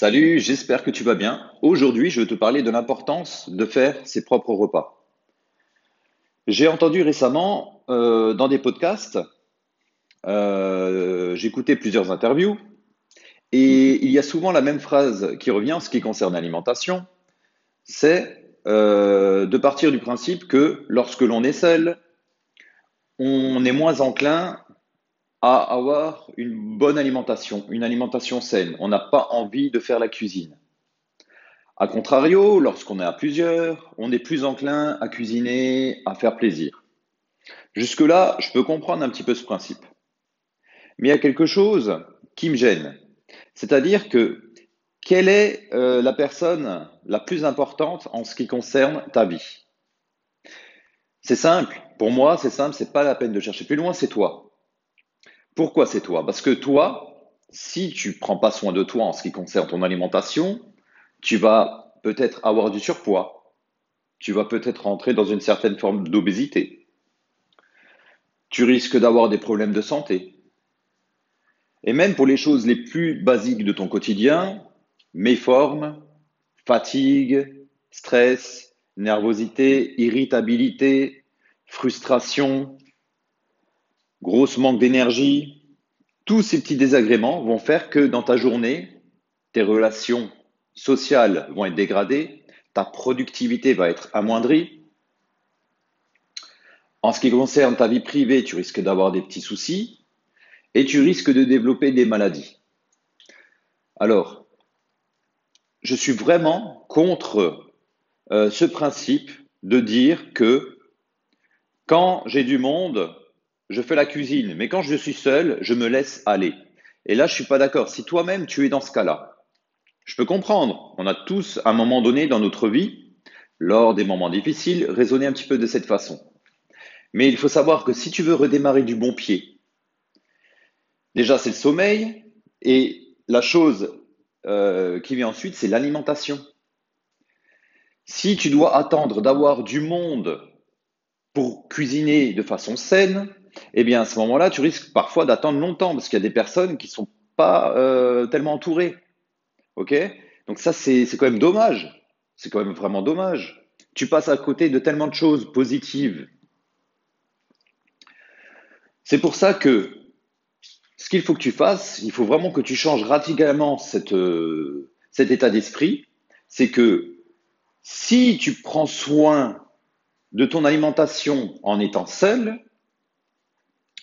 Salut, j'espère que tu vas bien. Aujourd'hui, je vais te parler de l'importance de faire ses propres repas. J'ai entendu récemment euh, dans des podcasts, euh, écouté plusieurs interviews, et il y a souvent la même phrase qui revient en ce qui concerne l'alimentation, c'est euh, de partir du principe que lorsque l'on est seul, on est moins enclin à avoir une bonne alimentation, une alimentation saine. On n'a pas envie de faire la cuisine. A contrario, lorsqu'on est à plusieurs, on est plus enclin à cuisiner, à faire plaisir. Jusque-là, je peux comprendre un petit peu ce principe. Mais il y a quelque chose qui me gêne. C'est-à-dire que quelle est euh, la personne la plus importante en ce qui concerne ta vie? C'est simple. Pour moi, c'est simple. C'est pas la peine de chercher plus loin. C'est toi. Pourquoi c'est toi? Parce que toi, si tu prends pas soin de toi en ce qui concerne ton alimentation, tu vas peut-être avoir du surpoids, tu vas peut-être rentrer dans une certaine forme d'obésité, tu risques d'avoir des problèmes de santé. Et même pour les choses les plus basiques de ton quotidien, méformes, fatigue, stress, nervosité, irritabilité, frustration, grosse manque d'énergie, tous ces petits désagréments vont faire que dans ta journée, tes relations sociales vont être dégradées, ta productivité va être amoindrie. En ce qui concerne ta vie privée, tu risques d'avoir des petits soucis et tu risques de développer des maladies. Alors, je suis vraiment contre euh, ce principe de dire que quand j'ai du monde, je fais la cuisine, mais quand je suis seul, je me laisse aller. Et là, je suis pas d'accord. Si toi-même tu es dans ce cas-là, je peux comprendre. On a tous, à un moment donné dans notre vie, lors des moments difficiles, raisonné un petit peu de cette façon. Mais il faut savoir que si tu veux redémarrer du bon pied, déjà c'est le sommeil, et la chose euh, qui vient ensuite, c'est l'alimentation. Si tu dois attendre d'avoir du monde pour cuisiner de façon saine, eh bien à ce moment-là, tu risques parfois d'attendre longtemps parce qu'il y a des personnes qui ne sont pas euh, tellement entourées. OK? Donc ça, c'est quand même dommage. C'est quand même vraiment dommage. Tu passes à côté de tellement de choses positives. C'est pour ça que ce qu'il faut que tu fasses, il faut vraiment que tu changes radicalement cette, euh, cet état d'esprit. C'est que si tu prends soin de ton alimentation en étant seul,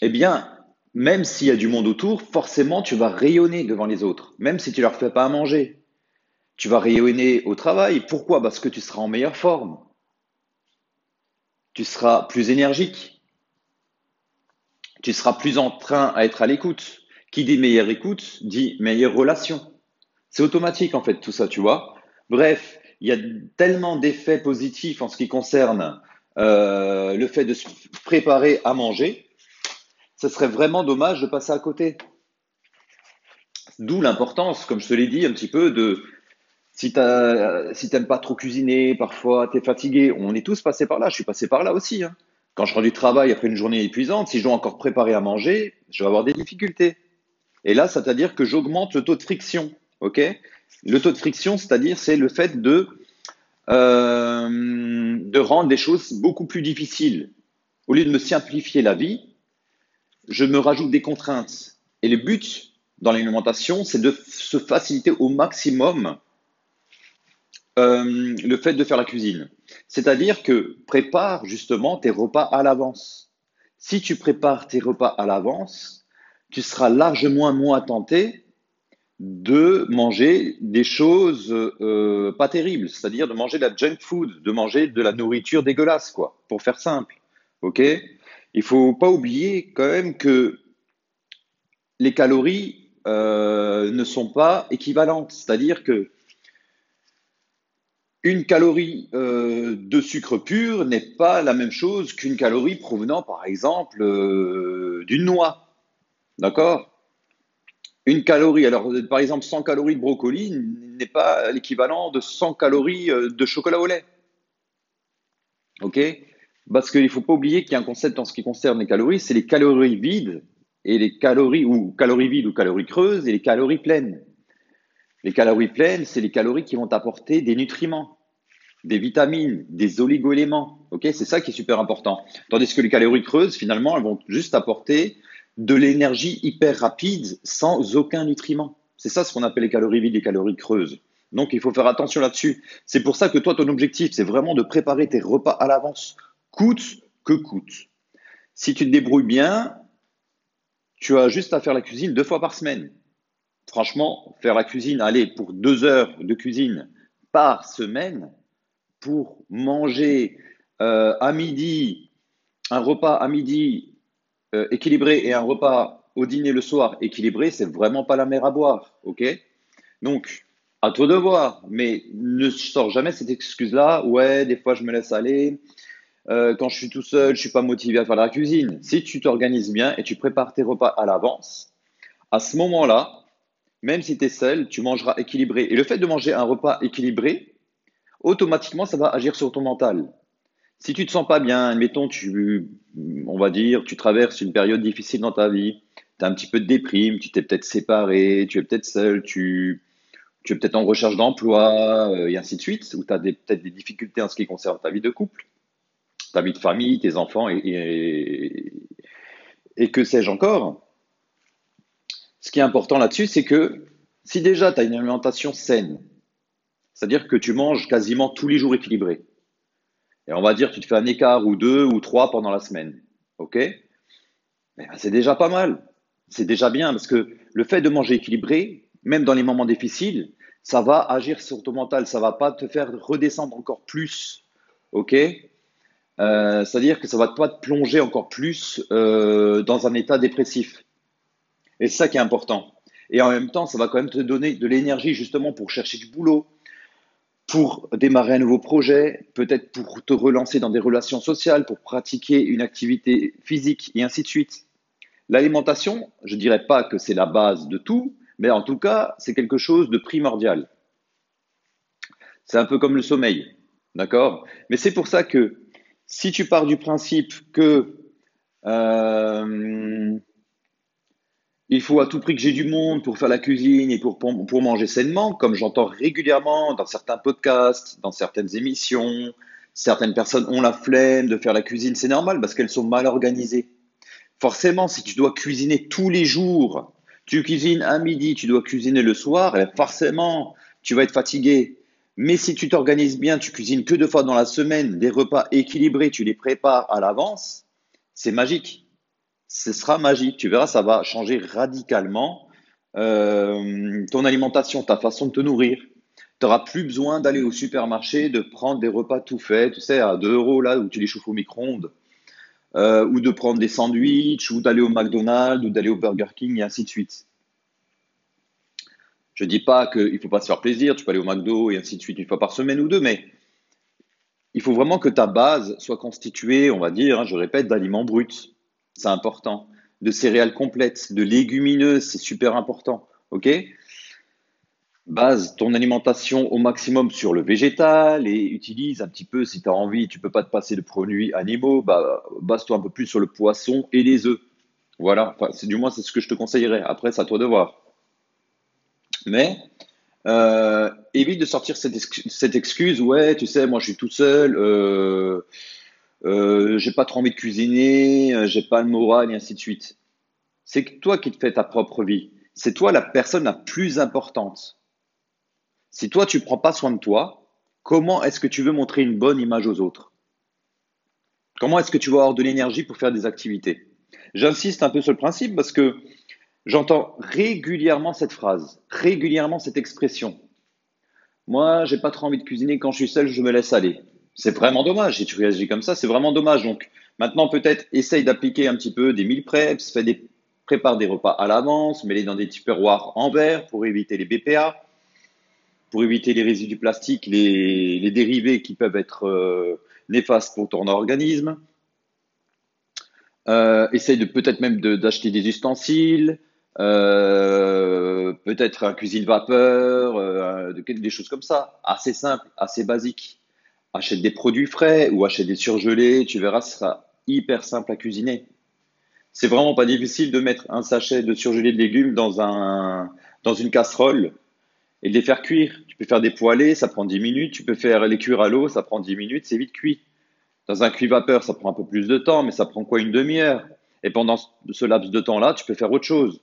eh bien, même s'il y a du monde autour, forcément, tu vas rayonner devant les autres, même si tu leur fais pas à manger. Tu vas rayonner au travail. Pourquoi? Parce que tu seras en meilleure forme. Tu seras plus énergique. Tu seras plus en train à être à l'écoute. Qui dit meilleure écoute dit meilleure relation. C'est automatique en fait tout ça, tu vois. Bref, il y a tellement d'effets positifs en ce qui concerne euh, le fait de se préparer à manger ce serait vraiment dommage de passer à côté. D'où l'importance, comme je te l'ai dit un petit peu, de si tu si t'aimes pas trop cuisiner, parfois tu es fatigué, on est tous passés par là, je suis passé par là aussi. Hein. Quand je rentre du travail après une journée épuisante, si je dois encore préparer à manger, je vais avoir des difficultés. Et là, c'est-à-dire que j'augmente le taux de friction. ok? Le taux de friction, c'est-à-dire c'est le fait de, euh, de rendre des choses beaucoup plus difficiles. Au lieu de me simplifier la vie, je me rajoute des contraintes. Et le but dans l'alimentation, c'est de se faciliter au maximum euh, le fait de faire la cuisine. C'est-à-dire que prépare justement tes repas à l'avance. Si tu prépares tes repas à l'avance, tu seras largement moins tenté de manger des choses euh, pas terribles, c'est-à-dire de manger de la junk food, de manger de la nourriture dégueulasse, quoi, pour faire simple. Ok? Il faut pas oublier quand même que les calories euh, ne sont pas équivalentes. C'est-à-dire que une calorie euh, de sucre pur n'est pas la même chose qu'une calorie provenant, par exemple, euh, d'une noix. D'accord? Une calorie, alors par exemple, 100 calories de brocoli n'est pas l'équivalent de 100 calories de chocolat au lait. OK? Parce qu'il ne faut pas oublier qu'il y a un concept en ce qui concerne les calories, c'est les calories vides et les calories ou calories vides ou calories creuses et les calories pleines. Les calories pleines, c'est les calories qui vont t'apporter des nutriments, des vitamines, des oligoéléments. Ok, c'est ça qui est super important. Tandis que les calories creuses, finalement, elles vont juste apporter de l'énergie hyper rapide sans aucun nutriment. C'est ça ce qu'on appelle les calories vides, les calories creuses. Donc il faut faire attention là-dessus. C'est pour ça que toi, ton objectif, c'est vraiment de préparer tes repas à l'avance, coûte que coûte. Si tu te débrouilles bien, tu as juste à faire la cuisine deux fois par semaine. Franchement, faire la cuisine, aller pour deux heures de cuisine par semaine pour manger euh, à midi, un repas à midi euh, équilibré et un repas au dîner le soir équilibré, c'est vraiment pas la mer à boire, ok? Donc, à toi de voir, mais ne sors jamais cette excuse-là. Ouais, des fois je me laisse aller. Euh, quand je suis tout seul, je suis pas motivé à faire la cuisine. Si tu t'organises bien et tu prépares tes repas à l'avance, à ce moment-là, même si tu es seul, tu mangeras équilibré. Et le fait de manger un repas équilibré, automatiquement, ça va agir sur ton mental. Si tu te sens pas bien, admettons, tu, on va dire, tu traverses une période difficile dans ta vie, tu as un petit peu de déprime, tu t'es peut-être séparé, tu es peut-être seul, tu, tu es peut-être en recherche d'emploi, euh, et ainsi de suite, ou tu as peut-être des difficultés en ce qui concerne ta vie de couple, ta vie de famille, tes enfants, et, et, que sais-je encore. Ce qui est important là-dessus, c'est que si déjà tu as une alimentation saine, c'est-à-dire que tu manges quasiment tous les jours équilibré, et on va dire tu te fais un écart ou deux ou trois pendant la semaine, ok ben, C'est déjà pas mal, c'est déjà bien, parce que le fait de manger équilibré, même dans les moments difficiles, ça va agir sur ton mental, ça va pas te faire redescendre encore plus, ok euh, C'est-à-dire que ça va pas te plonger encore plus euh, dans un état dépressif. Et c'est ça qui est important. Et en même temps, ça va quand même te donner de l'énergie justement pour chercher du boulot, pour démarrer un nouveau projet, peut-être pour te relancer dans des relations sociales, pour pratiquer une activité physique et ainsi de suite. L'alimentation, je ne dirais pas que c'est la base de tout, mais en tout cas, c'est quelque chose de primordial. C'est un peu comme le sommeil, d'accord? Mais c'est pour ça que si tu pars du principe que euh, faut à tout prix que j'ai du monde pour faire la cuisine et pour, manger sainement, comme j'entends régulièrement dans certains podcasts, dans certaines émissions, certaines personnes ont la flemme de faire la cuisine, c'est normal parce qu'elles sont mal organisées. Forcément, si tu dois cuisiner tous les jours tu cuisines à midi, tu dois cuisiner le soir, et forcément, tu vas être fatigué. Mais si tu t'organises bien, tu cuisines que deux fois dans la semaine, des repas équilibrés, tu les prépares à l'avance, c'est magique. Ce sera magique. Tu verras, ça va changer radicalement euh, ton alimentation, ta façon de te nourrir. Tu n'auras plus besoin d'aller au supermarché, de prendre des repas tout faits, tu sais, à 2 euros là, où tu les chauffes au micro-ondes. Euh, ou de prendre des sandwichs, ou d'aller au McDonald's, ou d'aller au Burger King, et ainsi de suite. Je ne dis pas qu'il ne faut pas se faire plaisir, tu peux aller au McDo, et ainsi de suite, une fois par semaine ou deux, mais il faut vraiment que ta base soit constituée, on va dire, hein, je répète, d'aliments bruts. C'est important. De céréales complètes, de légumineuses, c'est super important. OK? Base ton alimentation au maximum sur le végétal et utilise un petit peu, si tu as envie, tu peux pas te passer de produits animaux, bah, base-toi un peu plus sur le poisson et les œufs. Voilà, enfin, du moins c'est ce que je te conseillerais. Après, c'est à toi de voir. Mais euh, évite de sortir cette, excuse, ouais, tu sais, moi je suis tout seul, euh, euh, j'ai pas trop envie de cuisiner, euh, j'ai pas le moral et ainsi de suite. C'est toi qui te fais ta propre vie. C'est toi la personne la plus importante. Si toi, tu prends pas soin de toi, comment est-ce que tu veux montrer une bonne image aux autres? Comment est-ce que tu vas avoir de l'énergie pour faire des activités? J'insiste un peu sur le principe parce que j'entends régulièrement cette phrase, régulièrement cette expression. Moi, j'ai pas trop envie de cuisiner quand je suis seul, je me laisse aller. C'est vraiment dommage. Si tu réagis comme ça, c'est vraiment dommage. Donc, maintenant, peut-être, essaye d'appliquer un petit peu des meal preps, fais des, prépare des repas à l'avance, mets-les dans des tupperwares en verre pour éviter les BPA pour éviter les résidus plastiques, les, dérivés qui peuvent être euh, néfastes pour ton organisme. Euh, essaye peut-être même d'acheter des ustensiles, euh, peut-être un cuisine vapeur, des choses comme ça, assez simple, assez basique. Achète des produits frais ou achète des surgelés, tu verras, ce sera hyper simple à cuisiner. C'est vraiment pas difficile de mettre un sachet de surgelé de légumes dans, un, dans une casserole et de les faire cuire. Tu peux faire des poêlés, ça prend 10 minutes. Tu peux faire les cuire à l'eau, ça prend 10 minutes, c'est vite cuit. Dans un cuit vapeur, ça prend un peu plus de temps, mais ça prend quoi une demi-heure? Et pendant ce laps de temps-là, tu peux faire autre chose.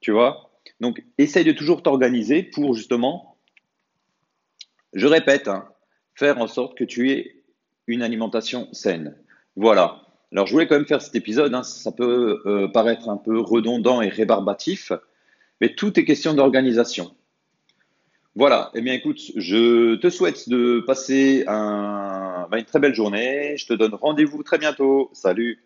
Tu vois? Donc, essaye de toujours t'organiser pour justement, je répète, hein, faire en sorte que tu aies une alimentation saine. Voilà. Alors, je voulais quand même faire cet épisode. Hein. ça peut euh, paraître un peu redondant et rébarbatif, mais tout est question d'organisation. Voilà. Eh bien, écoute, je te souhaite de passer un, une très belle journée. Je te donne rendez-vous très bientôt. Salut.